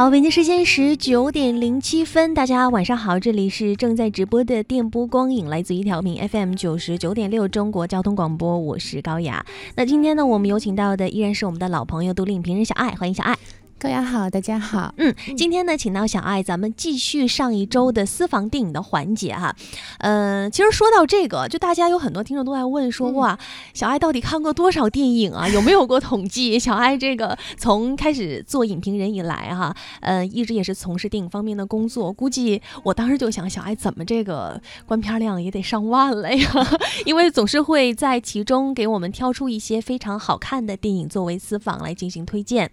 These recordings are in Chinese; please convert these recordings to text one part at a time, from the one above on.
好，北京时间十九点零七分，大家晚上好，这里是正在直播的电波光影，来自一条频 FM 九十九点六中国交通广播，我是高雅。那今天呢，我们有请到的依然是我们的老朋友，独立影评人小爱，欢迎小爱。高雅好，大家好。嗯，今天呢，请到小爱，咱们继续上一周的私房电影的环节哈。嗯，其实说到这个，就大家有很多听众都在问说，哇，小爱到底看过多少电影啊？有没有过统计？小爱这个从开始做影评人以来哈，呃，一直也是从事电影方面的工作。估计我当时就想，小爱怎么这个观片量也得上万了呀？因为总是会在其中给我们挑出一些非常好看的电影作为私房来进行推荐。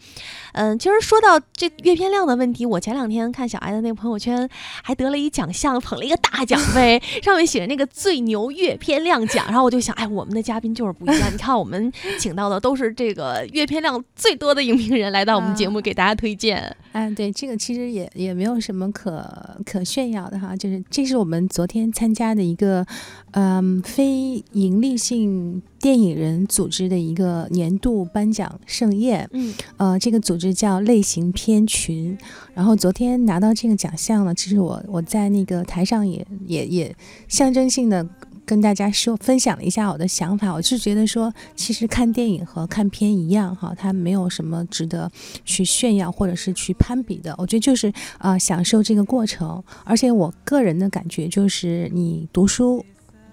嗯，其实。说到这阅片量的问题，我前两天看小艾的那个朋友圈，还得了一奖项，捧了一个大奖杯，上面写着那个最牛阅片量奖。然后我就想，哎，我们的嘉宾就是不一样。你看，我们请到的都是这个阅片量最多的影评人来到我们节目给大家推荐。嗯，对，这个其实也也没有什么可可炫耀的哈，就是这是我们昨天参加的一个嗯非盈利性。电影人组织的一个年度颁奖盛宴，嗯，呃，这个组织叫类型片群。然后昨天拿到这个奖项了，其实我我在那个台上也也也象征性的跟大家说分享了一下我的想法。我是觉得说，其实看电影和看片一样哈，它没有什么值得去炫耀或者是去攀比的。我觉得就是啊，享受这个过程。而且我个人的感觉就是，你读书。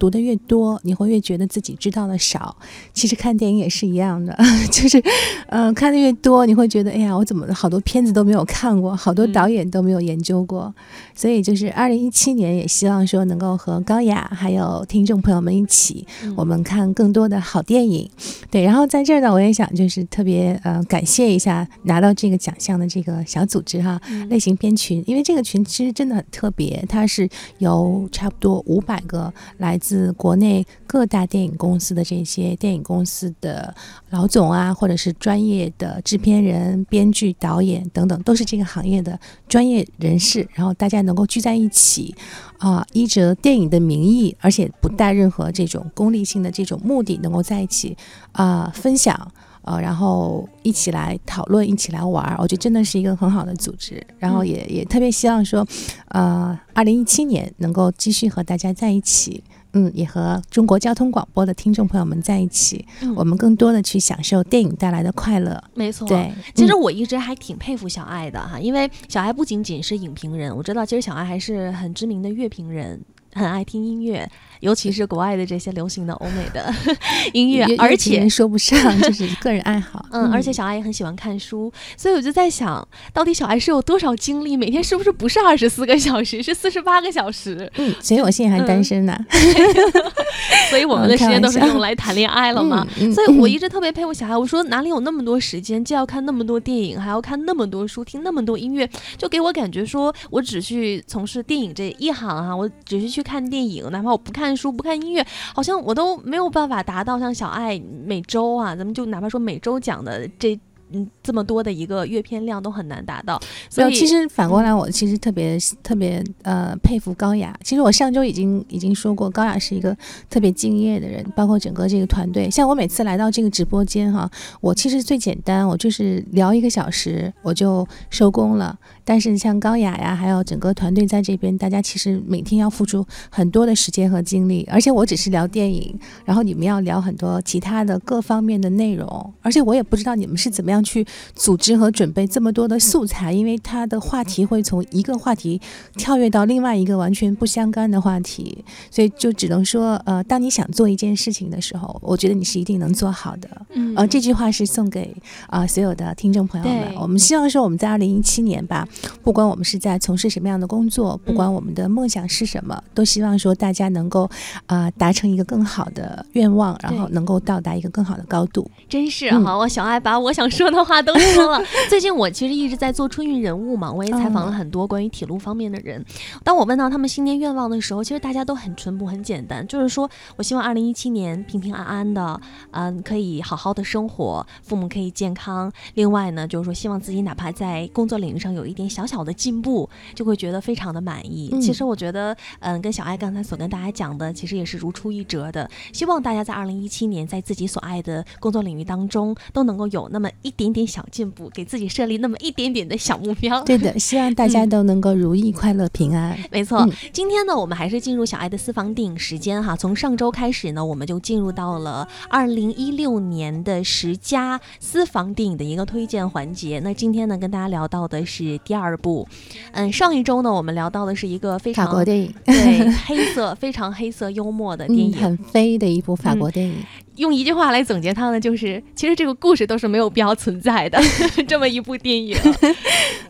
读的越多，你会越觉得自己知道的少。其实看电影也是一样的，就是，嗯，看的越多，你会觉得，哎呀，我怎么好多片子都没有看过，好多导演都没有研究过。所以就是二零一七年，也希望说能够和高雅还有听众朋友们一起，我们看更多的好电影。对，然后在这儿呢，我也想就是特别呃感谢一下拿到这个奖项的这个小组织哈，类型片群，因为这个群其实真的很特别，它是由差不多五百个来自自国内各大电影公司的这些电影公司的老总啊，或者是专业的制片人、编剧、导演等等，都是这个行业的专业人士。然后大家能够聚在一起，啊，依着电影的名义，而且不带任何这种功利性的这种目的，能够在一起啊分享。呃，然后一起来讨论，一起来玩儿，我觉得真的是一个很好的组织。然后也也特别希望说，呃，二零一七年能够继续和大家在一起，嗯，也和中国交通广播的听众朋友们在一起，我们更多的去享受电影带来的快乐。没错，对，其实我一直还挺佩服小爱的哈，因为小爱不仅仅是影评人，我知道其实小爱还是很知名的乐评人，很爱听音乐。尤其是国外的这些流行的欧美的 音乐，而且说不上，就是个人爱好。嗯，而且小爱也很喜欢看书，所以我就在想，到底小爱是有多少精力？每天是不是不是二十四个小时，是四十八个小时？嗯，所以我现在还单身呢。所以我们的时间都是用来谈恋爱了嘛？所以我一直特别佩服小爱。我说哪里有那么多时间，既要看那么多电影，还要看那么多书，听那么多音乐，就给我感觉说我只去从事电影这一行啊，我只是去看电影，哪怕我不看。书不看音乐，好像我都没有办法达到像小爱每周啊，咱们就哪怕说每周讲的这。嗯，这么多的一个阅片量都很难达到，所以其实反过来，我其实特别特别呃佩服高雅。其实我上周已经已经说过，高雅是一个特别敬业的人，包括整个这个团队。像我每次来到这个直播间哈，我其实最简单，我就是聊一个小时我就收工了。但是像高雅呀，还有整个团队在这边，大家其实每天要付出很多的时间和精力，而且我只是聊电影，然后你们要聊很多其他的各方面的内容，而且我也不知道你们是怎么样。去组织和准备这么多的素材，因为它的话题会从一个话题跳跃到另外一个完全不相干的话题，所以就只能说，呃，当你想做一件事情的时候，我觉得你是一定能做好的。嗯，呃，这句话是送给啊所有的听众朋友们。我们希望说，我们在二零一七年吧，不管我们是在从事什么样的工作，不管我们的梦想是什么，都希望说大家能够啊达成一个更好的愿望，然后能够到达一个更好的高度。真是好，我小爱把我想说。说的话都说了。最近我其实一直在做春运人物嘛，我也采访了很多关于铁路方面的人。当我问到他们新年愿望的时候，其实大家都很淳朴、很简单，就是说我希望二零一七年平平安安的，嗯，可以好好的生活，父母可以健康。另外呢，就是说希望自己哪怕在工作领域上有一点小小的进步，就会觉得非常的满意。其实我觉得，嗯，跟小爱刚才所跟大家讲的，其实也是如出一辙的。希望大家在二零一七年在自己所爱的工作领域当中都能够有那么一。点点小进步，给自己设立那么一点点的小目标。对的，希望大家都能够如意、快乐、平安。没错，今天呢，我们还是进入小爱的私房电影时间哈。从上周开始呢，我们就进入到了二零一六年的十佳私房电影的一个推荐环节。那今天呢，跟大家聊到的是第二部。嗯，上一周呢，我们聊到的是一个非常法国电影，对黑色非常黑色幽默的电影，很飞的一部法国电影。用一句话来总结它呢，就是其实这个故事都是没有必要存在的 这么一部电影。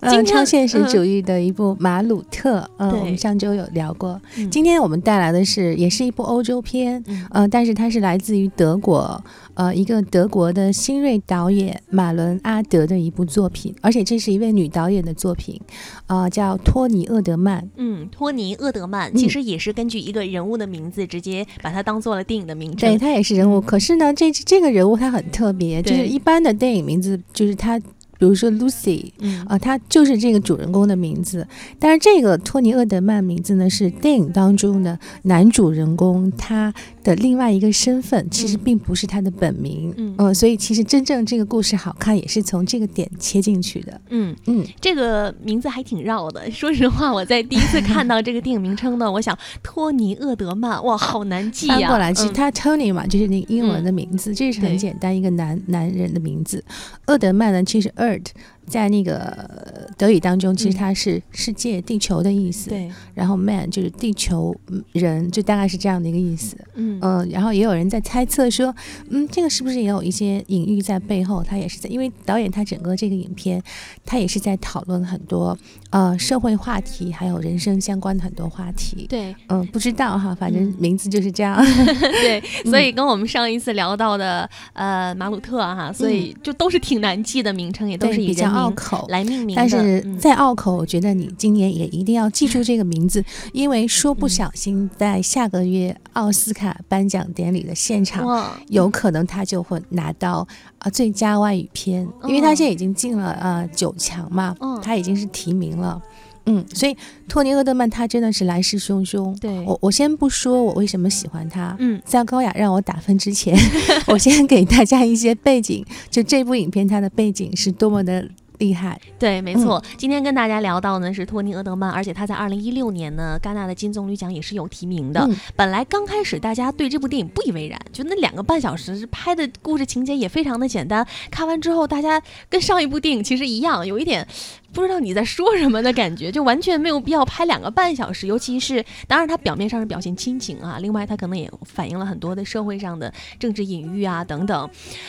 嗯，超现实主义的一部《马鲁特》。嗯，我们上周有聊过。今天我们带来的是，也是一部欧洲片。嗯，但是它是来自于德国，呃，一个德国的新锐导演马伦阿德的一部作品，而且这是一位女导演的作品，啊，叫托尼厄德曼。嗯，托尼厄德曼其实也是根据一个人物的名字，直接把它当做了电影的名称。对，他也是人物。可是呢，这这个人物他很特别，就是一般的电影名字，就是他。比如说 Lucy，嗯啊，他就是这个主人公的名字。但是这个托尼厄德曼名字呢，是电影当中的男主人公他的另外一个身份，其实并不是他的本名。嗯，所以其实真正这个故事好看，也是从这个点切进去的。嗯嗯，这个名字还挺绕的。说实话，我在第一次看到这个电影名称呢，我想托尼厄德曼，哇，好难记呀。翻过来，其实他 Tony 嘛，就是那个英文的名字，这是很简单一个男男人的名字。厄德曼呢，其实 word 在那个德语当中，其实它是世界、地球的意思。对。然后 man 就是地球人，就大概是这样的一个意思。嗯。嗯。然后也有人在猜测说，嗯，这个是不是也有一些隐喻在背后？他也是在，因为导演他整个这个影片，他也是在讨论很多呃社会话题，还有人生相关的很多话题。对。嗯，不知道哈，反正名字就是这样。对。所以跟我们上一次聊到的呃马鲁特哈，所以就都是挺难记的名称，也都是以人。拗口来命名，但是再拗口，我觉得你今年也一定要记住这个名字，因为说不小心在下个月奥斯卡颁奖典礼的现场，有可能他就会拿到啊最佳外语片，因为他现在已经进了呃九强嘛，他已经是提名了。嗯，所以托尼·厄德曼他真的是来势汹汹。对我，我先不说我为什么喜欢他。嗯，在高雅让我打分之前，我先给大家一些背景，就这部影片它的背景是多么的。厉害，对，没错。今天跟大家聊到呢是托尼·厄德曼，而且他在二零一六年呢，戛纳的金棕榈奖也是有提名的。本来刚开始大家对这部电影不以为然，就那两个半小时拍的故事情节也非常的简单。看完之后，大家跟上一部电影其实一样，有一点。不知道你在说什么的感觉，就完全没有必要拍两个半小时。尤其是，当然它表面上是表现亲情啊，另外它可能也反映了很多的社会上的政治隐喻啊等等。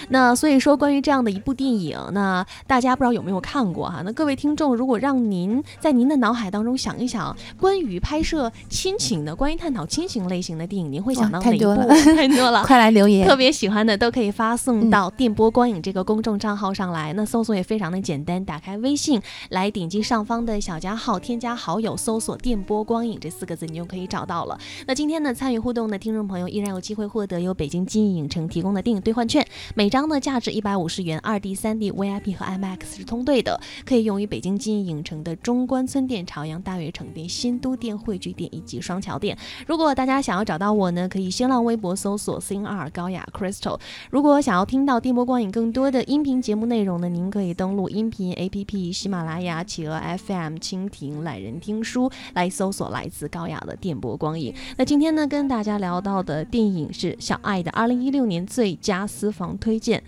那所以说，关于这样的一部电影，那大家不知道有没有看过哈？那各位听众，如果让您在您的脑海当中想一想，关于拍摄亲情的、关于探讨亲情类型的电影，您会想到哪一部？太多了，快来留言。特别喜欢的都可以发送到电波光影这个公众账号上来。那搜索也非常的简单，打开微信。来点击上方的小加号，添加好友，搜索“电波光影”这四个字，你就可以找到了。那今天呢，参与互动的听众朋友依然有机会获得由北京金逸影城提供的电影兑换券，每张呢价值一百五十元，二 D、三 D、VIP 和 IMAX 是通兑的，可以用于北京金逸影城的中关村店、朝阳大悦城店、新都店、汇聚店以及双桥店。如果大家想要找到我呢，可以新浪微博搜索 “CNR 高雅 Crystal”。如果想要听到电波光影更多的音频节目内容呢，您可以登录音频 APP 喜马拉雅。企鹅 FM、蜻蜓、懒人听书来搜索来自高雅的电波光影。那今天呢，跟大家聊到的电影是小爱的二零一六年最佳私房推荐。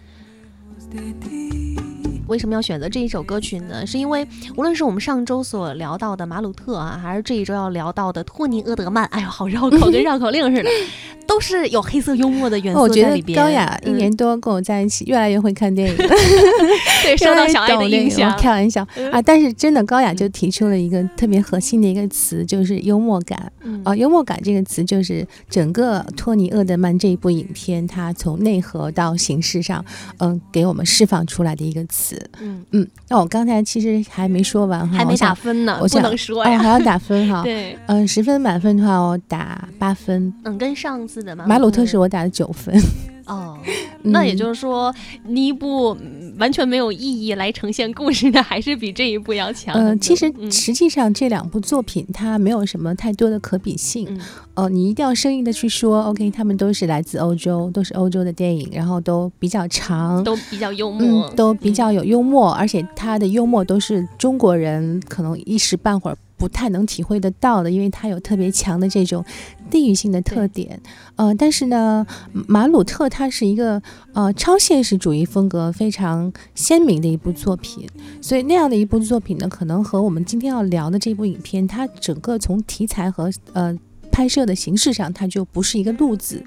为什么要选择这一首歌曲呢？是因为无论是我们上周所聊到的马鲁特啊，还是这一周要聊到的托尼·厄德曼，哎呦，好绕口，跟绕口令似的。都是有黑色幽默的元素在里边。高雅一年多跟我在一起，越来越会看电影。对，受到小爱的影响。开玩笑啊！但是真的，高雅就提出了一个特别核心的一个词，就是幽默感。啊，幽默感这个词，就是整个托尼·厄德曼这一部影片，它从内核到形式上，嗯，给我们释放出来的一个词。嗯嗯。那我刚才其实还没说完哈，还没打分呢，我不能说呀，还要打分哈。对，嗯，十分满分的话，我打八分。嗯，跟上次。马鲁特是我打的九分。哦，那也就是说，你一部完全没有意义来呈现故事的，还是比这一部要强。呃，其实实际上这两部作品它没有什么太多的可比性。哦，你一定要生硬的去说，OK，他们都是来自欧洲，都是欧洲的电影，然后都比较长，都比较幽默，都比较有幽默，而且他的幽默都是中国人可能一时半会儿。不太能体会得到的，因为它有特别强的这种地域性的特点。呃，但是呢，马鲁特它是一个呃超现实主义风格非常鲜明的一部作品，所以那样的一部作品呢，可能和我们今天要聊的这部影片，它整个从题材和呃拍摄的形式上，它就不是一个路子。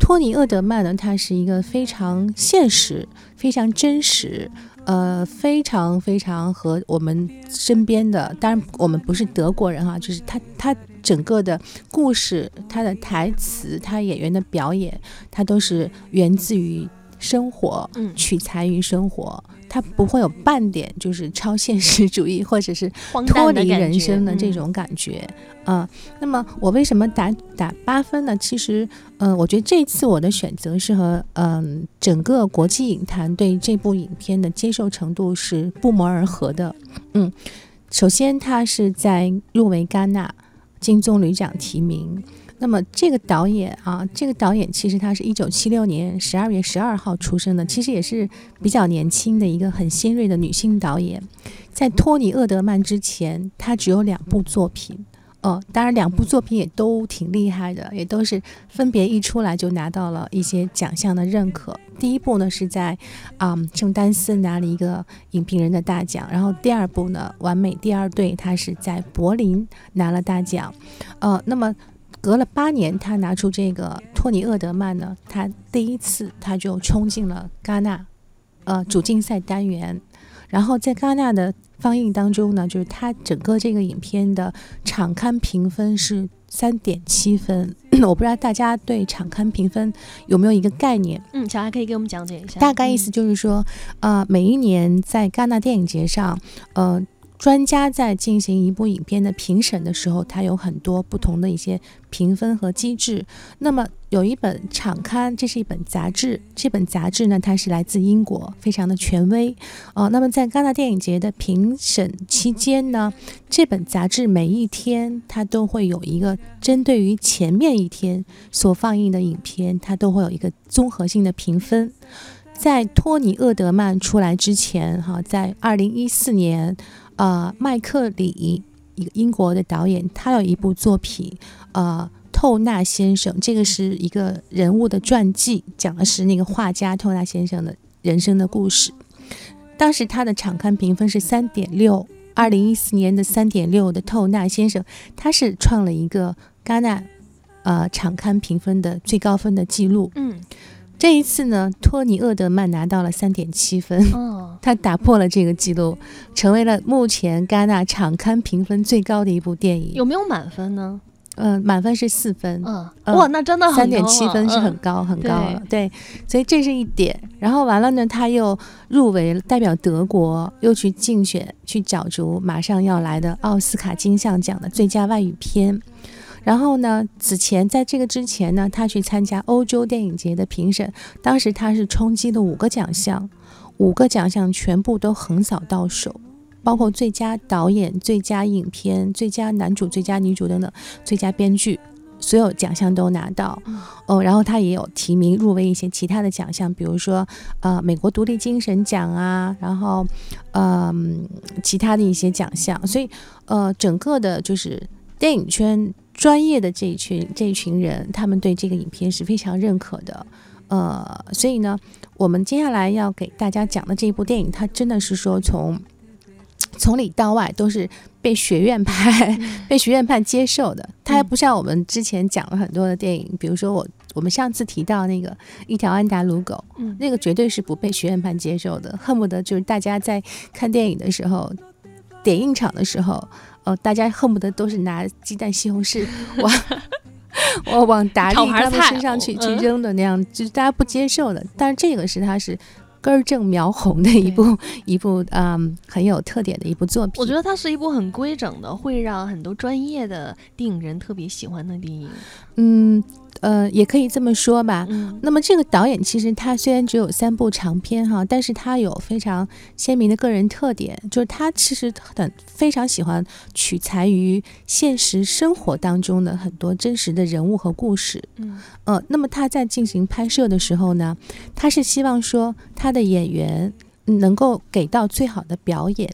托尼·厄德曼呢，他是一个非常现实、非常真实。呃，非常非常和我们身边的，当然我们不是德国人哈，就是他他整个的故事，他的台词，他演员的表演，他都是源自于生活，取材于生活。它不会有半点就是超现实主义或者是脱离人生的这种感觉啊。那么我为什么打打八分呢？其实，嗯，我觉得这次我的选择是和嗯整个国际影坛对这部影片的接受程度是不谋而合的。嗯，首先它是在入围戛纳金棕榈奖提名。那么这个导演啊，这个导演其实他是一九七六年十二月十二号出生的，其实也是比较年轻的一个很新锐的女性导演。在托尼·厄德曼之前，她只有两部作品，呃，当然两部作品也都挺厉害的，也都是分别一出来就拿到了一些奖项的认可。第一部呢是在啊圣丹斯拿了一个影评人的大奖，然后第二部呢完美第二对，他是在柏林拿了大奖，呃，那么。隔了八年，他拿出这个托尼·厄德曼呢，他第一次他就冲进了戛纳，呃，主竞赛单元。然后在戛纳的放映当中呢，就是他整个这个影片的场刊评分是三点七分。我不知道大家对场刊评分有没有一个概念？嗯，小艾可以给我们讲解一下。大概意思就是说，呃，每一年在戛纳电影节上，呃。专家在进行一部影片的评审的时候，他有很多不同的一些评分和机制。那么有一本场刊，这是一本杂志。这本杂志呢，它是来自英国，非常的权威。哦，那么在戛纳电影节的评审期间呢，这本杂志每一天它都会有一个针对于前面一天所放映的影片，它都会有一个综合性的评分。在托尼·厄德曼出来之前，哈，在二零一四年。呃，麦克里，一个英国的导演，他有一部作品，呃，透纳先生，这个是一个人物的传记，讲的是那个画家透纳先生的人生的故事。当时他的场刊评分是三点六，二零一四年的三点六的透纳先生，他是创了一个戛纳呃场刊评分的最高分的记录。嗯。这一次呢，托尼·厄德曼拿到了三点七分，哦，他打破了这个记录，成为了目前戛纳场刊评分最高的一部电影。有没有满分呢？嗯，满分是四分。嗯，哇，那真的三点七分是很高很高了。对，所以这是一点。然后完了呢，他又入围，代表德国又去竞选，去角逐马上要来的奥斯卡金像奖的最佳外语片。然后呢？此前在这个之前呢，他去参加欧洲电影节的评审，当时他是冲击了五个奖项，五个奖项全部都横扫到手，包括最佳导演、最佳影片、最佳男主、最佳女主等等，最佳编剧，所有奖项都拿到。哦，然后他也有提名入围一些其他的奖项，比如说呃美国独立精神奖啊，然后嗯其他的一些奖项。所以呃整个的就是电影圈。专业的这一群这一群人，他们对这个影片是非常认可的，呃，所以呢，我们接下来要给大家讲的这一部电影，它真的是说从从里到外都是被学院派被学院派接受的，它还不像我们之前讲了很多的电影，比如说我我们上次提到那个一条安达鲁狗，那个绝对是不被学院派接受的，恨不得就是大家在看电影的时候，点映场的时候。哦，大家恨不得都是拿鸡蛋、西红柿往 我往达利他们身上去去扔的那样，就是大家不接受的。但是这个是他是根正苗红的一部一部嗯很有特点的一部作品。我觉得它是一部很规整的，会让很多专业的电影人特别喜欢的电影。嗯呃，也可以这么说吧。嗯那么这个导演其实他虽然只有三部长片哈，但是他有非常鲜明的个人特点，就是他其实很非常喜欢取材于现实生活当中的很多真实的人物和故事。嗯呃，那么他在进行拍摄的时候呢，他是希望说他的演员能够给到最好的表演。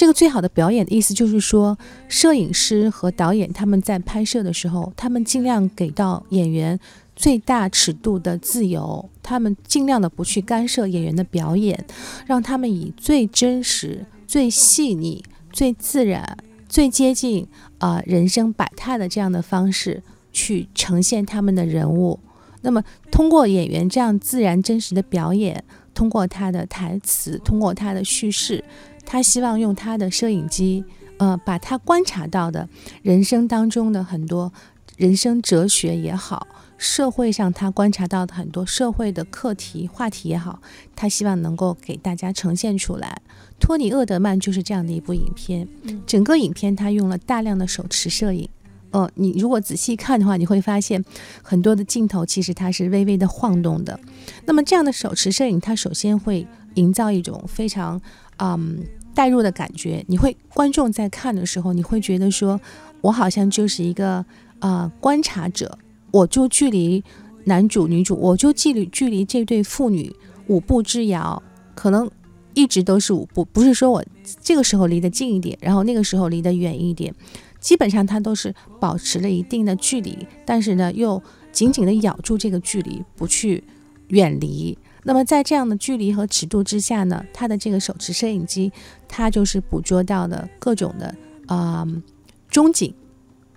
这个最好的表演的意思就是说，摄影师和导演他们在拍摄的时候，他们尽量给到演员最大尺度的自由，他们尽量的不去干涉演员的表演，让他们以最真实、最细腻、最自然、最接近啊、人生百态的这样的方式去呈现他们的人物。那么，通过演员这样自然真实的表演，通过他的台词，通过他的叙事，他希望用他的摄影机，呃，把他观察到的人生当中的很多人生哲学也好，社会上他观察到的很多社会的课题话题也好，他希望能够给大家呈现出来。托尼·厄德曼就是这样的一部影片，嗯整个影片他用了大量的手持摄影。呃，你如果仔细看的话，你会发现很多的镜头其实它是微微的晃动的。那么这样的手持摄影，它首先会营造一种非常嗯带入的感觉。你会观众在看的时候，你会觉得说，我好像就是一个啊、呃观察者，我就距离男主女主，我就距离距离这对父女五步之遥，可能一直都是五步，不是说我这个时候离得近一点，然后那个时候离得远一点。基本上它都是保持了一定的距离，但是呢，又紧紧地咬住这个距离，不去远离。那么在这样的距离和尺度之下呢，它的这个手持摄影机，它就是捕捉到的各种的啊、中景，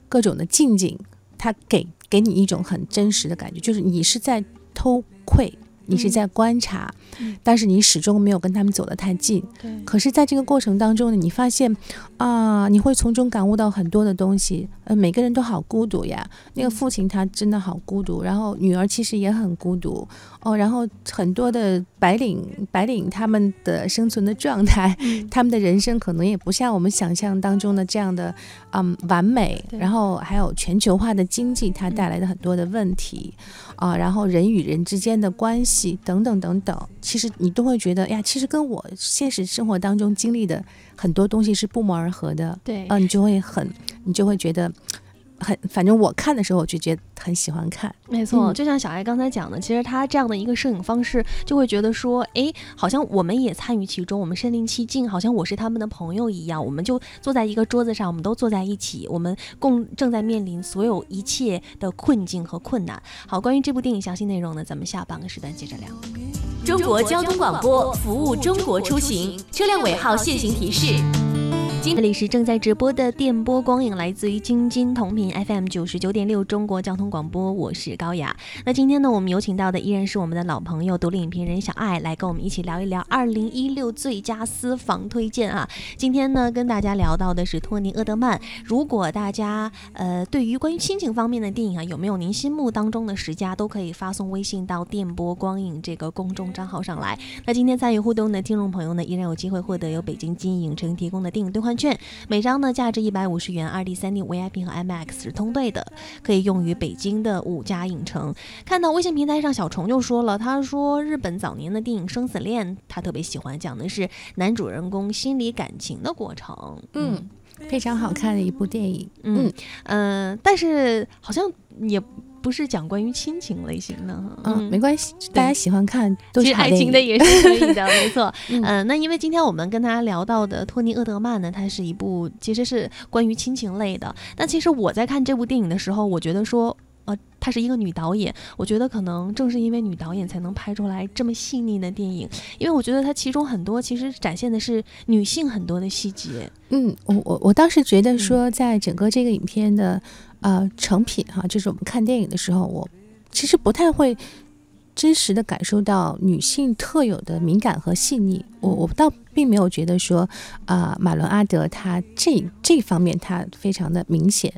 各种的近景，它给给你一种很真实的感觉，就是你是在偷窥，你是嗯在观察，嗯但是你始终没有跟他们走得太近。对可是，在这个过程当中呢，你发现啊，你会从中感悟到很多的东西。呃，每个人都好孤独呀。那个父亲他真的好孤独，然后女儿其实也很孤独哦。然后很多的白领白领他们的生存的状态，嗯 他们的人生可能也不像我们想象当中的这样的嗯完美。对然后还有全球化的经济，它带来的很多的问题啊，然后人与人之间的关系等等等等，其实你都会觉得哎呀，其实跟我现实生活当中经历的很多东西是不谋而合的。对啊，你就会很，你就会觉得很，反正我看的时候我就觉得很喜欢看。没错，嗯就像小艾刚才讲的，其实他这样的一个摄影方式，就会觉得说，哎，好像我们也参与其中，我们身临其境，好像我是他们的朋友一样，我们就坐在一个桌子上，我们都坐在一起，我们共正在面临所有一切的困境和困难。好，关于这部电影详细内容呢，咱们下半个时段接着聊。中国交通广播服务中国出行，车辆尾号限行提示。这里是正在直播的电波光影，来自于京津同频 FM 九十九点六中国交通广播，我是高雅。那今天呢，我们有请到的依然是我们的老朋友，独立影评人小爱，来跟我们一起聊一聊二零一六最佳私房推荐啊。今天呢，跟大家聊到的是托尼·厄德曼。如果大家呃对于关于亲情方面的电影啊，有没有您心目当中的十佳，都可以发送微信到电波光影这个公众账号上来。那今天参与互动的听众朋友呢，依然有机会获得由北京金影城提供的电影兑换券，每张呢价值一百五十元，二 D、三 D、VIP 和 IMAX 是通兑的，可以用于北京的五家影城。看到微信平台上小虫就说了，他说日本早年的电影《生死恋》，他特别喜欢，讲的是男主人公心理感情的过程。嗯，非常好看的一部电影。嗯嗯、呃但是好像也不是讲关于亲情类型的哈。嗯，没关系，大家喜欢看都是爱。情的也是可以的，没错。嗯 嗯、那因为今天我们跟大家聊到的托尼·厄德曼呢，它是一部其实是关于亲情类的。但其实我在看这部电影的时候，我觉得说，呃，她是一个女导演，我觉得可能正是因为女导演才能拍出来这么细腻的电影，因为我觉得它其中很多其实展现的是女性很多的细节。嗯，我我我当时觉得说，在整个这个影片的呃成品哈，就是我们看电影的时候，我其实不太会真实的感受到女性特有的敏感和细腻。我我倒并没有觉得说啊、马伦阿德他这这方面他非常的明显。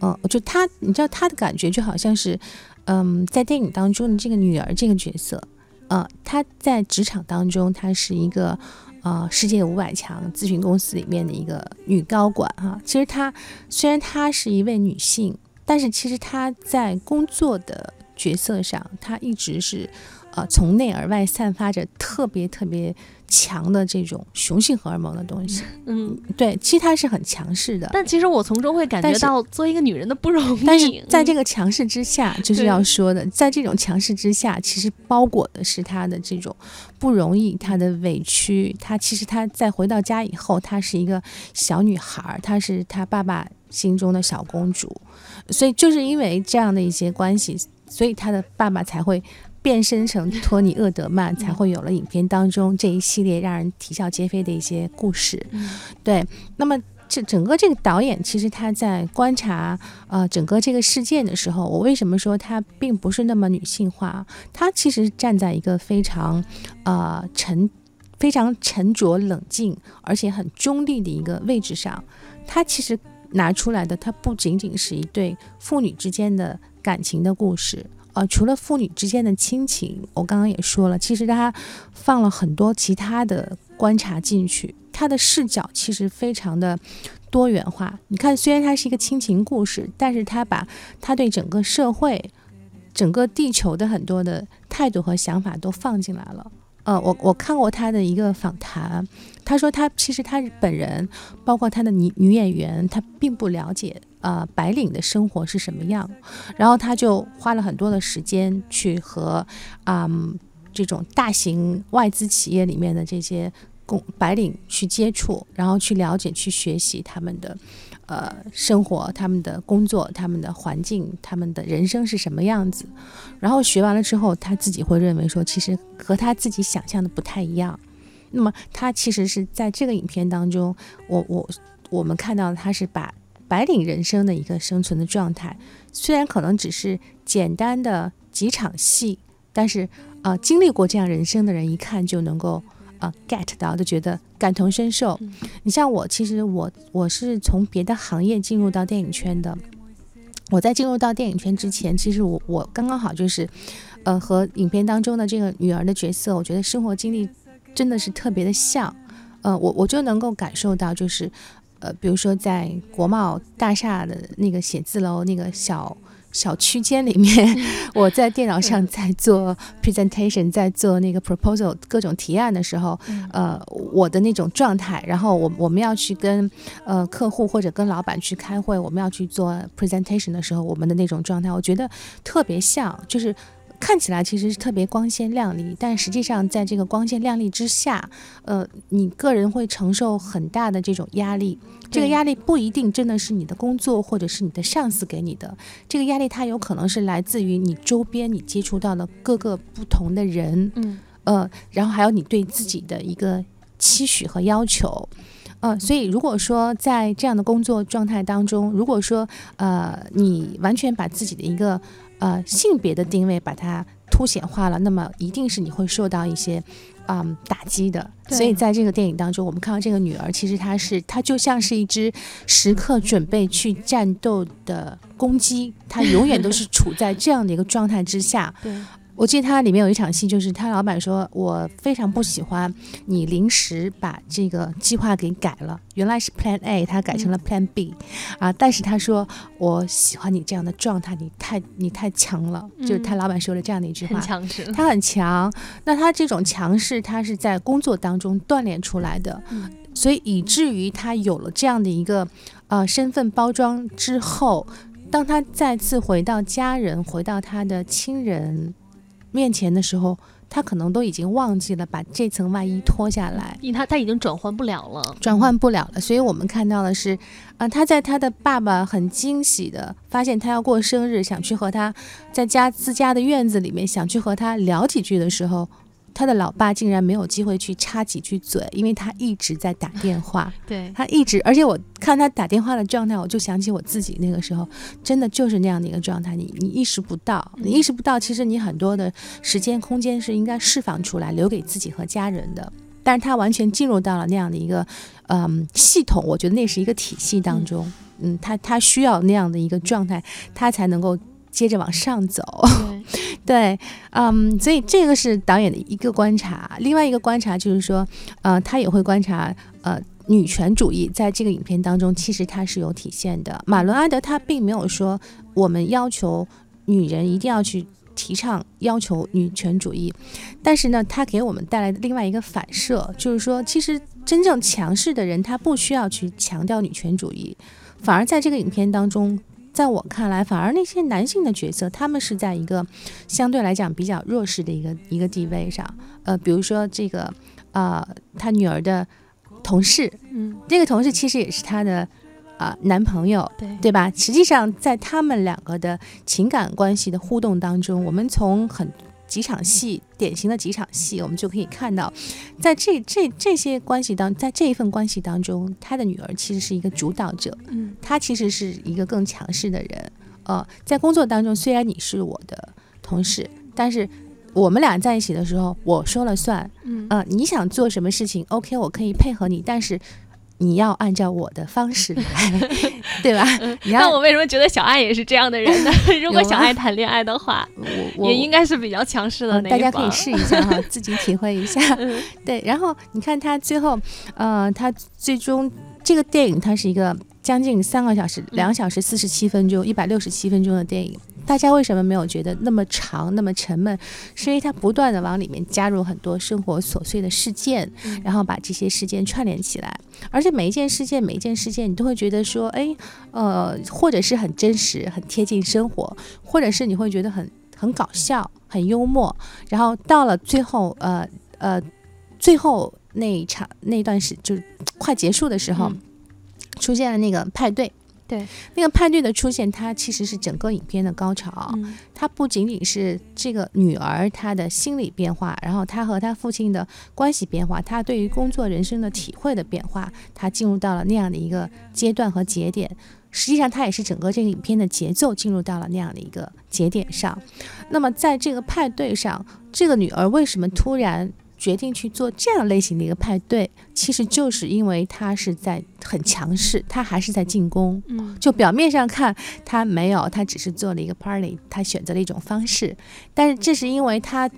嗯、我就他，你知道他的感觉就好像是，嗯，在电影当中的这个女儿这个角色，呃，她在职场当中她是一个。啊，世界五百强咨询公司里面的一个女高管哈、其实她虽然她是一位女性，但是其实她在工作的角色上，她一直是呃从内而外散发着特别特别强的这种雄性荷尔蒙的东西。嗯，对，其实他是很强势的，但其实我从中会感觉到作为一个女人的不容易。但是在这个个强势之下，就是要说的，在这种强势之下，其实包裹的是她的这种不容易，她的委屈。她其实她在回到家以后，她是一个小女孩儿，她是她爸爸心中的小公主，所以就是因为这样的一些关系，所以他的爸爸才会。变身成托尼·厄德曼，才会有了影片当中这一系列让人啼笑皆非的一些故事。对，那么这整个这个导演其实他在观察呃整个这个事件的时候，我为什么说他并不是那么女性化？他其实站在一个非常呃沉、非常沉着冷静，而且很中立的一个位置上，他其实拿出来的，它不仅仅是一对父女之间的感情的故事。呃，除了父女之间的亲情，我刚刚也说了，其实他放了很多其他的观察进去，他的视角其实非常的多元化。你看，虽然它是一个亲情故事，但是他把他对整个社会、整个地球的很多的态度和想法都放进来了。呃，我我看过他的一个访谈，他说他其实他本人，包括他的女女演员，他并不了解呃白领的生活是什么样，然后他就花了很多的时间去和啊、嗯这种大型外资企业里面的这些工白领去接触，然后去了解、去学习他们的呃生活、他们的工作、他们的环境、他们的人生是什么样子。然后学完了之后，他自己会认为说，其实和他自己想象的不太一样。那么他其实是在这个影片当中，我我我们看到他是把白领人生的一个生存的状态，虽然可能只是简单的几场戏，但是呃，经历过这样人生的人一看就能够呃 get 到，就觉得感同身受。嗯你像我，其实我我是从别的行业进入到电影圈的。我在进入到电影圈之前，其实我我刚刚好就是，呃，和影片当中的这个女儿的角色，我觉得生活经历真的是特别的像，呃，我我就能够感受到，就是，呃，比如说在国贸大厦的那个写字楼那个小小区间里面，我在电脑上在做 presentation，在做那个 proposal 各种提案的时候，嗯呃，我的那种状态，然后我我们要去跟呃客户或者跟老板去开会，我们要去做 presentation 的时候，我们的那种状态，我觉得特别像，就是。看起来其实是特别光鲜亮丽，但实际上在这个光鲜亮丽之下，呃，你个人会承受很大的这种压力。这个压力不一定真的是你的工作或者是你的上司给你的，这个压力它有可能是来自于你周边你接触到的各个不同的人，嗯呃，然后还有你对自己的一个期许和要求。呃，所以如果说在这样的工作状态当中，如果说呃你完全把自己的一个呃性别的定位把它凸显化了，那么一定是你会受到一些嗯打击的。所以在这个电影当中，我们看到这个女儿，其实她是她就像是一只时刻准备去战斗的公鸡，她永远都是处在这样的一个状态之下。对，我记得他里面有一场戏，就是他老板说：“我非常不喜欢你临时把这个计划给改了，原来是 Plan A，他改成了 Plan B，、啊，但是他说我喜欢你这样的状态，你太你太强了。”就是他老板说了这样的一句话很话。强势。他很强，那他这种强势，他是在工作当中锻炼出来的，嗯所以以至于他有了这样的一个呃身份包装之后，当他再次回到家人、回到他的亲人面前的时候，他可能都已经忘记了把这层外衣脱下来。因为他他已经转换不了了，转换不了了，所以我们看到的是，啊、他在他的爸爸很惊喜的发现他要过生日，想去和他在家自家的院子里面想去和他聊几句的时候，他的老爸竟然没有机会去插几句嘴，因为他一直在打电话，对，他一直，而且我看他打电话的状态，我就想起我自己那个时候，真的就是那样的一个状态，你你意识不到，你意识不到，其实你很多的时间空间是应该释放出来，留给自己和家人的。但是他完全进入到了那样的一个，嗯，系统，我觉得那是一个体系当中，嗯，他他需要那样的一个状态，他才能够接着往上走。对，嗯，所以这个是导演的一个观察。另外一个观察就是说，呃，他也会观察，呃，女权主义在这个影片当中，其实它是有体现的。马伦阿德他并没有说我们要求女人一定要去提倡要求女权主义，但是呢，他给我们带来的另外一个反射，就是说，其实真正强势的人，他不需要去强调女权主义，反而在这个影片当中，在我看来，反而那些男性的角色，他们是在一个相对来讲比较弱势的一个一个地位上，呃，比如说这个，呃，他女儿的同事，嗯，这个同事其实也是他的。啊，男朋友，对对吧？实际上，在他们两个的情感关系的互动当中，我们从很几场戏，典型的几场戏，我们就可以看到，在这这这些关系当，在这一份关系当中，他的女儿其实是一个主导者，嗯，他其实是一个更强势的人。呃，在工作当中，虽然你是我的同事，但是我们俩在一起的时候，我说了算。嗯，呃，你想做什么事情，OK，我可以配合你，但是。你要按照我的方式来，对吧？那我为什么觉得小爱也是这样的人呢？如果小爱谈恋爱的话，我也应该是比较强势的那大家可以试一下哈，自己体会一下。对，然后你看他最后，呃，他最终这个电影它是一个将近三个小时，两小时四十七分钟，一百六十七分钟的电影。大家为什么没有觉得那么长、那么沉闷？是因为它不断的往里面加入很多生活琐碎的事件，然后把这些事件串联起来，而且每一件事件、每一件事件，你都会觉得说，哎，呃，或者是很真实、很贴近生活，或者是你会觉得很很搞笑、很幽默。然后到了最后，呃呃，最后那一场那段时就是快结束的时候，出现了那个派对。对，那个派对的出现，它其实是整个影片的高潮。它不仅仅是这个女儿她的心理变化，然后她和她父亲的关系变化，她对于工作人生的体会的变化，她进入到了那样的一个阶段和节点。实际上，它也是整个这个影片的节奏进入到了那样的一个节点上。那么，在这个派对上，这个女儿为什么突然？决定去做这样类型的一个派对，其实就是因为他是在很强势，他还是在进攻。嗯，就表面上看他没有，他只是做了一个 party，他选择了一种方式。但是这是因为他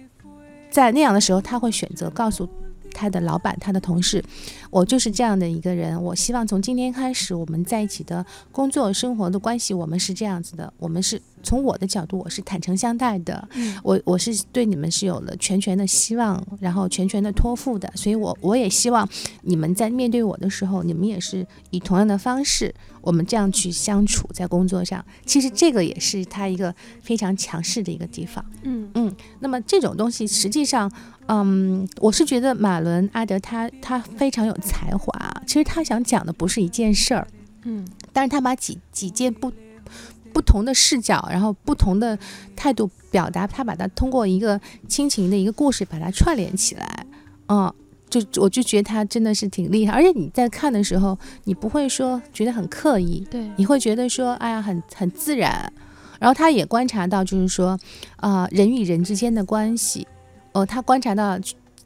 在那样的时候，他会选择告诉他的老板、他的同事，我就是这样的一个人。我希望从今天开始，我们在一起的工作生活的关系，我们是这样子的，我们是。从我的角度，我是坦诚相待的，我我是对你们是有了全权的希望，然后全权的托付的，所以我我也希望你们在面对我的时候，你们也是以同样的方式，我们这样去相处在工作上。其实这个也是他一个非常强势的一个地方。嗯嗯，那么这种东西实际上，嗯，我是觉得马伦阿德他他非常有才华。其实他想讲的不是一件事儿，嗯，但是他把几几件不。不同的视角，然后不同的态度表达，他把它通过一个亲情的一个故事把它串联起来，嗯，就我就觉得他真的是挺厉害，而且你在看的时候，你不会说觉得很刻意，对，你会觉得说，哎呀，很很自然。然后他也观察到，就是说，啊，人与人之间的关系，哦，他观察到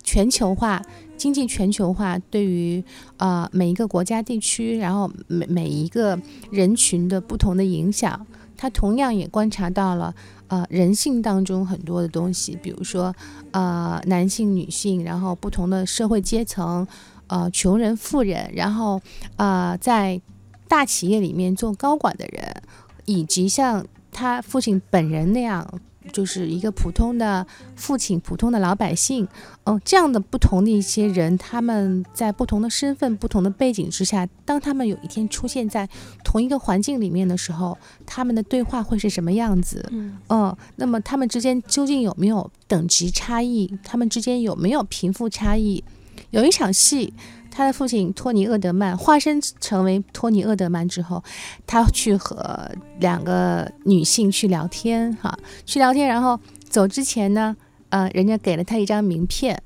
全球化。经济全球化对于呃每一个国家地区，然后每每一个人群的不同的影响，他同样也观察到了呃人性当中很多的东西，比如说呃男性、女性，然后不同的社会阶层，呃穷人、富人，然后呃在大企业里面做高管的人，以及像他父亲本人那样。就是一个普通的父亲，普通的老百姓，嗯，这样的不同的一些人，他们在不同的身份、不同的背景之下，当他们有一天出现在同一个环境里面的时候，他们的对话会是什么样子？嗯，那么他们之间究竟有没有等级差异？他们之间有没有贫富差异？有一场戏。他的父亲托尼·厄德曼化身成为托尼·厄德曼之后，他去和两个女性去聊天，哈，去聊天。然后走之前呢，呃，人家给了他一张名片，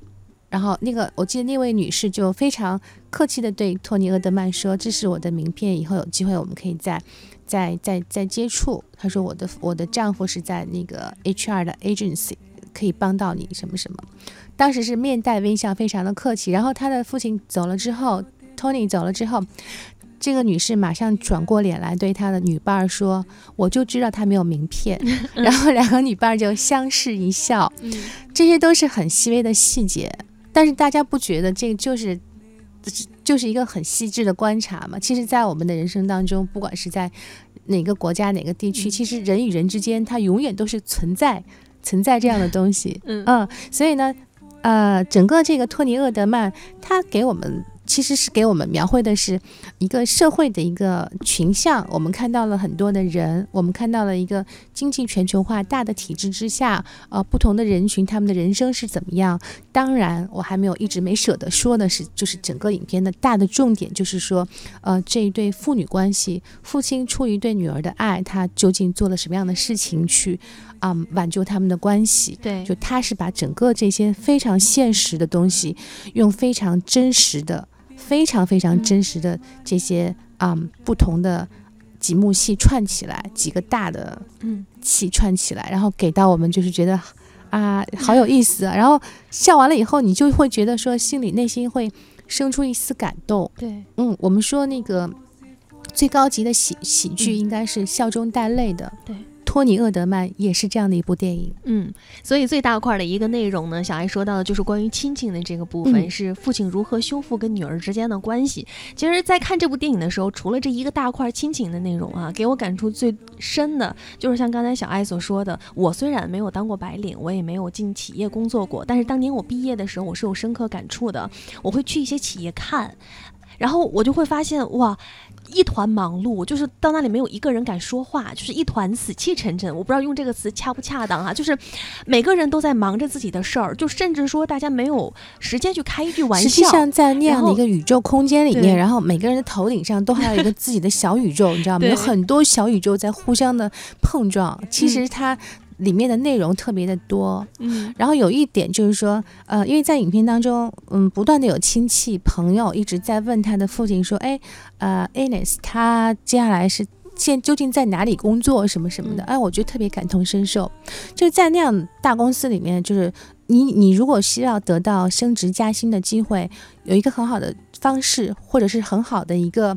然后那个我记得那位女士就非常客气的对托尼·厄德曼说：“这是我的名片，以后有机会我们可以再、再、再、再接触。”他说：“我的我的丈夫是在那个 HR 的 agency，可以帮到你什么什么。”当时是面带微笑，非常的客气。然后他的父亲走了之后，Tony 走了之后，这个女士马上转过脸来对他的女伴说：“我就知道他没有名片。”然后两个女伴就相视一笑。这些都是很细微的细节，但是大家不觉得这就是就是一个很细致的观察吗？其实，在我们的人生当中，不管是在哪个国家、哪个地区，其实人与人之间，它永远都是存在。存在这样的 东西。嗯嗯，所以呢，呃，整个这个托尼厄德曼他给我们。其实是给我们描绘的是一个社会的一个群像，我们看到了很多的人，我们看到了一个经济全球化大的体制之下，呃，不同的人群他们的人生是怎么样。当然，我还没有一直没舍得说的是，就是整个影片的大的重点就是说，呃，这一对父女关系，父亲出于对女儿的爱，他究竟做了什么样的事情去，啊、挽救他们的关系。对，就他是把整个这些非常现实的东西，用非常真实的、非常非常真实的这些啊、不同的几幕戏串起来，几个大的嗯戏串起来，然后给到我们，就是觉得啊，好有意思啊。然后笑完了以后，你就会觉得说，心里内心会生出一丝感动。对，嗯，我们说那个最高级的喜喜剧嗯应该是笑中带泪的。对。托尼·厄德曼也是这样的一部电影。嗯，所以最大块的一个内容呢，小艾说到的就是关于亲情的这个部分，嗯是父亲如何修复跟女儿之间的关系。其实，在看这部电影的时候，除了这一个大块亲情的内容啊，给我感触最深的就是像刚才小艾所说的，我虽然没有当过白领，我也没有进企业工作过，但是当年我毕业的时候，我是有深刻感触的。我会去一些企业看，然后我就会发现，哇。一团忙碌，就是到那里没有一个人敢说话，就是一团死气沉沉。我不知道用这个词恰不恰当啊、就是每个人都在忙着自己的事儿，就甚至说大家没有时间去开一句玩实际笑。上，在那样的一个宇宙空间里面，然后每个人的头顶上都还有一个自己的小宇宙，你知道吗？有很多小宇宙在互相的碰撞。其实它里面的内容特别的多。嗯然后有一点就是说，呃，因为在影片当中，嗯，不断的有亲戚朋友一直在问他的父亲说，哎，呃，Anis 他接下来是。现究竟在哪里工作什么什么的，嗯哎，我觉得特别感同身受。就是在那样大公司里面，就是你你如果需要得到升职加薪的机会，有一个很好的方式，或者是很好的一个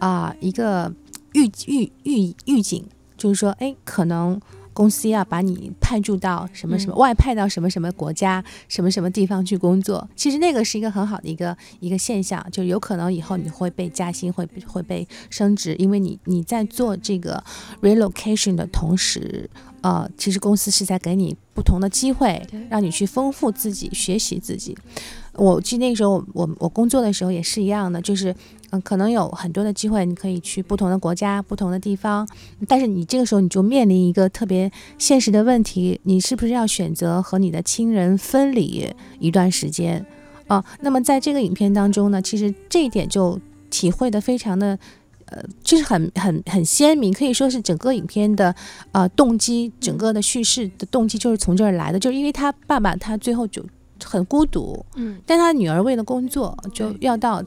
啊、一个预预预预警，就是说，哎，可能公司要把你派驻到什么什么、嗯外派到什么什么国家、什么什么地方去工作。其实那个是一个很好的一个一个现象，就有可能以后你会被加薪，会会被升职，因为你你在做这个 relocation 的同时。呃，其实公司是在给你不同的机会，让你去丰富自己、学习自己。我记得那个时候我，我我工作的时候也是一样的，就是嗯，可能有很多的机会，你可以去不同的国家、不同的地方，但是你这个时候你就面临一个特别现实的问题，你是不是要选择和你的亲人分离一段时间？啊，那么在这个影片当中呢，其实这一点就体会的非常的。呃，就是很很很鲜明，可以说是整个影片的呃动机，整个的叙事的动机就是从这儿来的，就是因为他爸爸他最后就很孤独，嗯。但他女儿为了工作就要到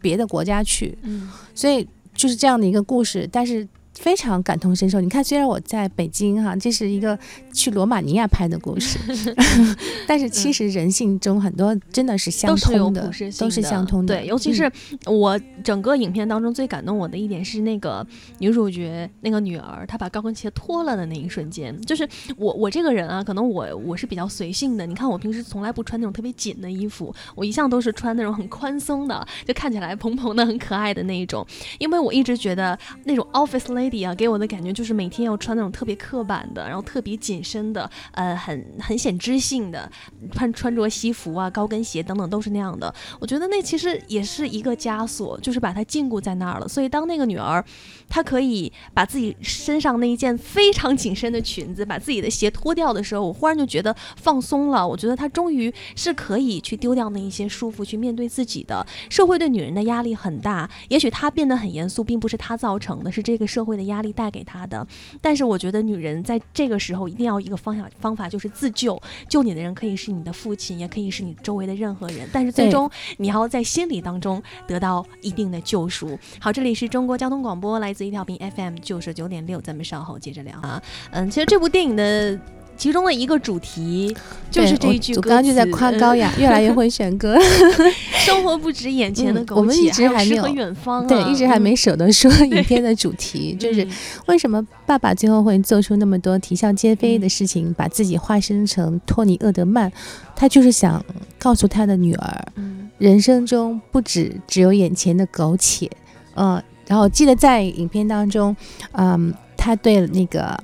别的国家去，嗯。所以就是这样的一个故事，但是非常感同身受。你看，虽然我在北京哈，这是一个去罗马尼亚拍的故事 但是其实人性中很多真的是相通的都是相通的。对，尤其嗯是我整个影片当中最感动我的一点是那个女主角那个女儿，她把高跟鞋脱了的那一瞬间。就是我我这个人啊，可能我我是比较随性的。你看我平时从来不穿那种特别紧的衣服，我一向都是穿那种很宽松的，就看起来蓬蓬的、很可爱的那一种。因为我一直觉得那种 office lady 啊，给我的感觉就是每天要穿那种特别刻板的，然后特别紧身的，呃，很很显知性的，穿穿着西服啊、高跟鞋等等都是那样的。我觉得那其实也是一个枷锁，就是把它禁锢在那儿了。所以当那个女儿，她可以把自己身上那一件非常紧身的裙子，把自己的鞋脱掉的时候，我忽然就觉得放松了。我觉得她终于是可以去丢掉那一些束缚，去面对自己的。社会对女人的压力很大，也许她变得很严肃，并不是她造成的，是这个社会的压力带给他的。但是我觉得女人在这个时候一定要一个方向方法，就是自救。救你的人可以是你的父亲，也可以是你周围的任何人，但是最终你要在心理当中得到一定的救赎。好，这里是中国交通广播，来自一条屏 FM 九十九点六，咱们稍后接着聊啊。嗯，其实这部电影的。其中的一个主题就是这一句歌词，我刚刚就在夸高雅，越来越会选歌。生活不止眼前的苟且，嗯我们一直还没有远方、啊，对，一直还没嗯舍得说影片的主题，就是嗯为什么爸爸最后会做出那么多啼笑皆非的事情，把自己化身成托尼·厄德曼，他就是想告诉他的女儿，嗯。人生中不止只有眼前的苟且，嗯、然后记得在影片当中，嗯，他对那个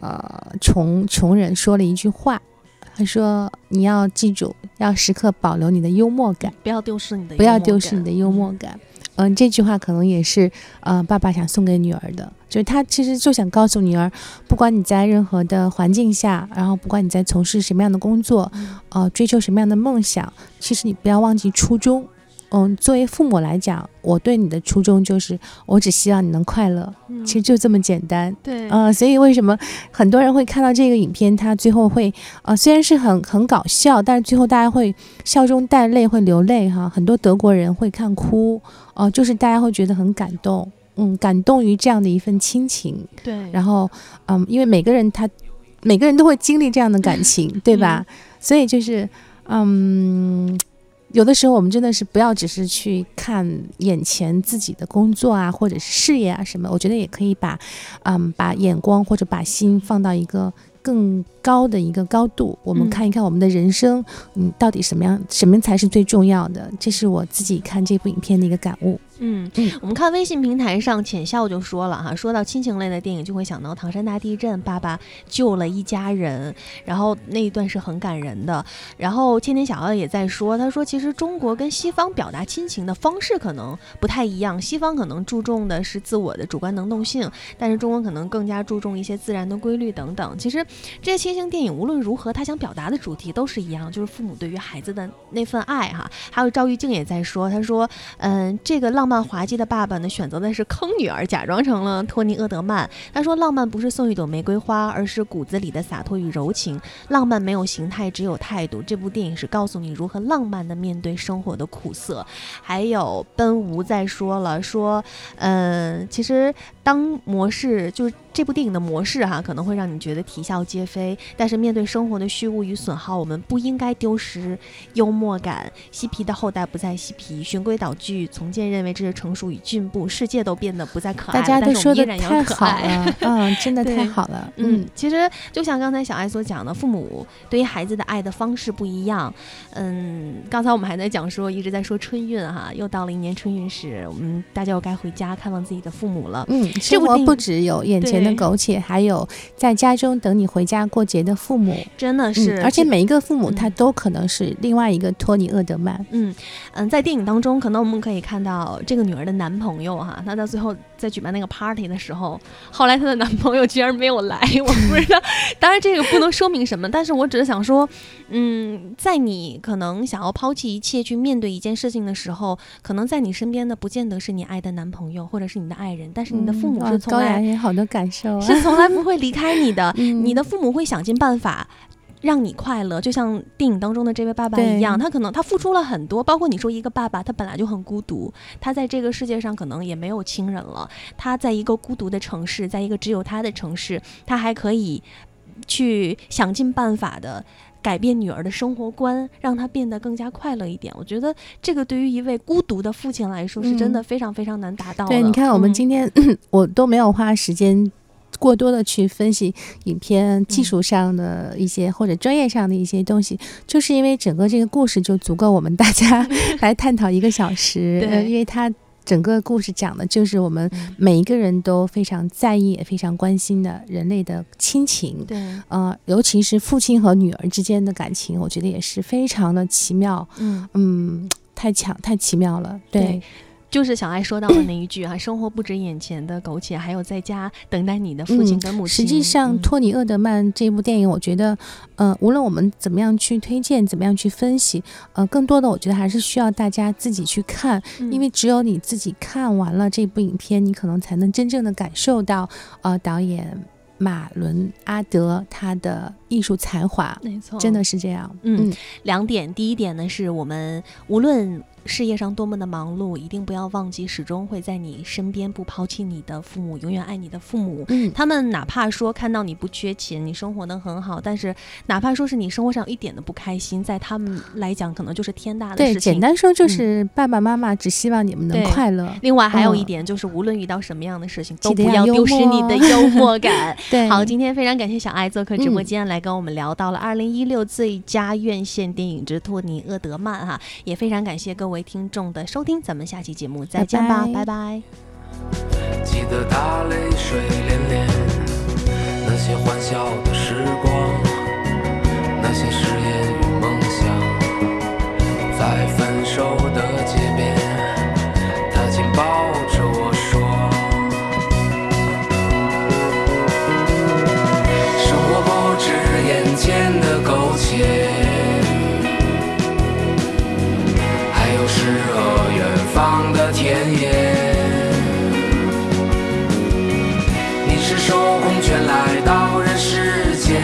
呃穷穷人说了一句话，他说：“你要记住，要时刻保留你的幽默感，不要丢失你的，不要丢失你的幽默感。”嗯，这句话可能也是呃爸爸想送给女儿的，就是他其实就想告诉女儿，不管你在任何的环境下，然后不管你在从事什么样的工作，呃，追求什么样的梦想，其实你不要忘记初衷。嗯，作为父母来讲，我对你的初衷就是，我只希望你能快乐，其实就这么简单。对，呃，所以为什么很多人会看到这个影片，他最后会，呃，虽然是很很搞笑，但是最后大家会笑中带泪，会流泪哈。很多德国人会看哭，哦，就是大家会觉得很感动，嗯，感动于这样的一份亲情。对，然后，嗯，因为每个人他每个人都会经历这样的感情，对吧？所以就是，嗯。有的时候，我们真的是不要只是去看眼前自己的工作啊，或者是事业啊什么，我觉得也可以把，嗯，把眼光或者把心放到一个更高的一个高度，我们看一看我们的人生，嗯，到底什么样，什么才是最重要的？这是我自己看这部影片的一个感悟。嗯，我们看微信平台上浅笑就说了哈，说到亲情类的电影就会想到唐山大地震，爸爸救了一家人，然后那一段是很感人的。然后千年小奥也在说，他说其实中国跟西方表达亲情的方式可能不太一样，西方可能注重的是自我的主观能动性，但是中国可能更加注重一些自然的规律等等。其实这些亲情电影无论如何，他想表达的主题都是一样，就是父母对于孩子的那份爱哈。还有赵玉静也在说，他说嗯，这个浪。漫滑稽的爸爸呢，选择的是坑女儿，假装成了托尼·厄德曼。他说：“浪漫不是送一朵玫瑰花，而是骨子里的洒脱与柔情。浪漫没有形态，只有态度。这部电影是告诉你如何浪漫的面对生活的苦涩。”还有奔吴在说了，说：“嗯，其实当模式就是。”这部电影的模式哈，可能会让你觉得啼笑皆非，但是面对生活的虚无与损耗，我们不应该丢失幽默感。嬉皮的后代不再嬉皮，循规蹈矩，从前认为这是成熟与进步，世界都变得不再可爱，大家都说 的太好了，嗯，真的太好了，嗯，其实就像刚才小爱所讲的，父母对于孩子的爱的方式不一样，嗯，刚才我们还在讲说，一直在说春运哈，又到了一年春运时，我们大家又该回家看望自己的父母了，嗯，生活不只有眼前的。苟且，还有在家中等你回家过节的父母，真的是，而且每一个父母他都可能是另外一个托尼·厄德曼。嗯嗯，在电影当中，可能我们可以看到这个女儿的男朋友哈，她到最后在举办那个 party 的时候，后来她的男朋友居然没有来，我不知道。当然这个不能说明什么，但是我只是想说，嗯，在你可能想要抛弃一切去面对一件事情的时候，可能在你身边的不见得是你爱的男朋友或者是你的爱人，但是你的父母是从来好多感受。是从来不会离开你的，你的父母会想尽办法让你快乐，就像电影当中的这位爸爸一样，他可能他付出了很多，包括你说一个爸爸，他本来就很孤独，他在这个世界上可能也没有亲人了，他在一个孤独的城市，在一个只有他的城市，他还可以去想尽办法的。改变女儿的生活观，让她变得更加快乐一点。我觉得这个对于一位孤独的父亲来说，是真的非常非常难达到。对，你看，我们今天 我都没有花时间过多的去分析影片技术上的一些或者专业上的一些东西，就是因为整个这个故事就足够我们大家 来探讨一个小时。对，因为它。整个故事讲的就是我们每一个人都非常在意、也非常关心的人类的亲情。对，呃，尤其是父亲和女儿之间的感情，我觉得也是非常的奇妙。嗯嗯，太强、太奇妙了。对。就是小爱说到的那一句哈，生活不止眼前的苟且，还有在家等待你的父亲跟母亲。实际上，托尼·厄德曼这部电影，我觉得，呃，无论我们怎么样去推荐，怎么样去分析，呃，更多的我觉得还是需要大家自己去看，因为只有你自己看完了这部影片，你可能才能真正的感受到，呃，导演马伦·阿德他的艺术才华。没错，真的是这样。嗯，两点，第一点呢，是我们无论。事业上多么的忙碌，一定不要忘记，始终会在你身边，不抛弃你的父母，永远爱你的父母。嗯，他们哪怕说看到你不缺钱，你生活的很好，但是哪怕说是你生活上一点的不开心，在他们来讲，可能就是天大的事情。对，简单说就是爸爸妈妈只希望你们能快乐。另外还有一点就是，无论遇到什么样的事情，都不要丢失你的幽 默感。对，好，今天非常感谢小爱做客直播间，来跟我们聊到了二零一六最佳院线电影之托尼·厄德曼哈，也非常感谢各位。位听众的收听咱们下期节目再见吧拜拜。记得大水连连那些欢笑的时光那些誓言与梦想在分手的街边他紧抱着我说生活不止眼前的苟且。方的田野，你是手空拳来到人世间，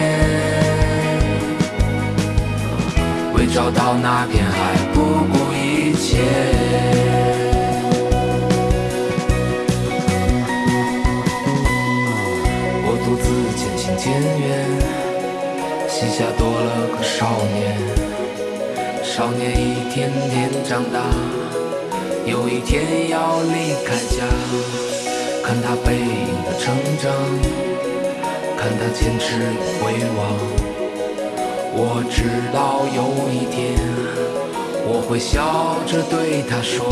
为找到那片海不顾一切。我独自渐行渐远，膝下多了个少年，少年一天天长大。有一天要离开家。看他背影的成长，看他坚持回望。我知道有一天，我会笑着对他说。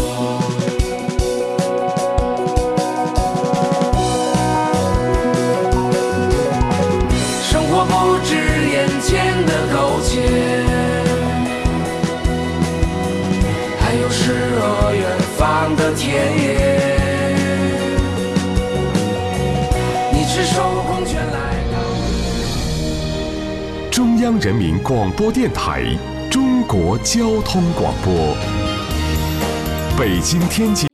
生活不止眼前的苟且，远方的田野。你赤手空拳来到。中央人民广播电台中国交通广播，北京、天津。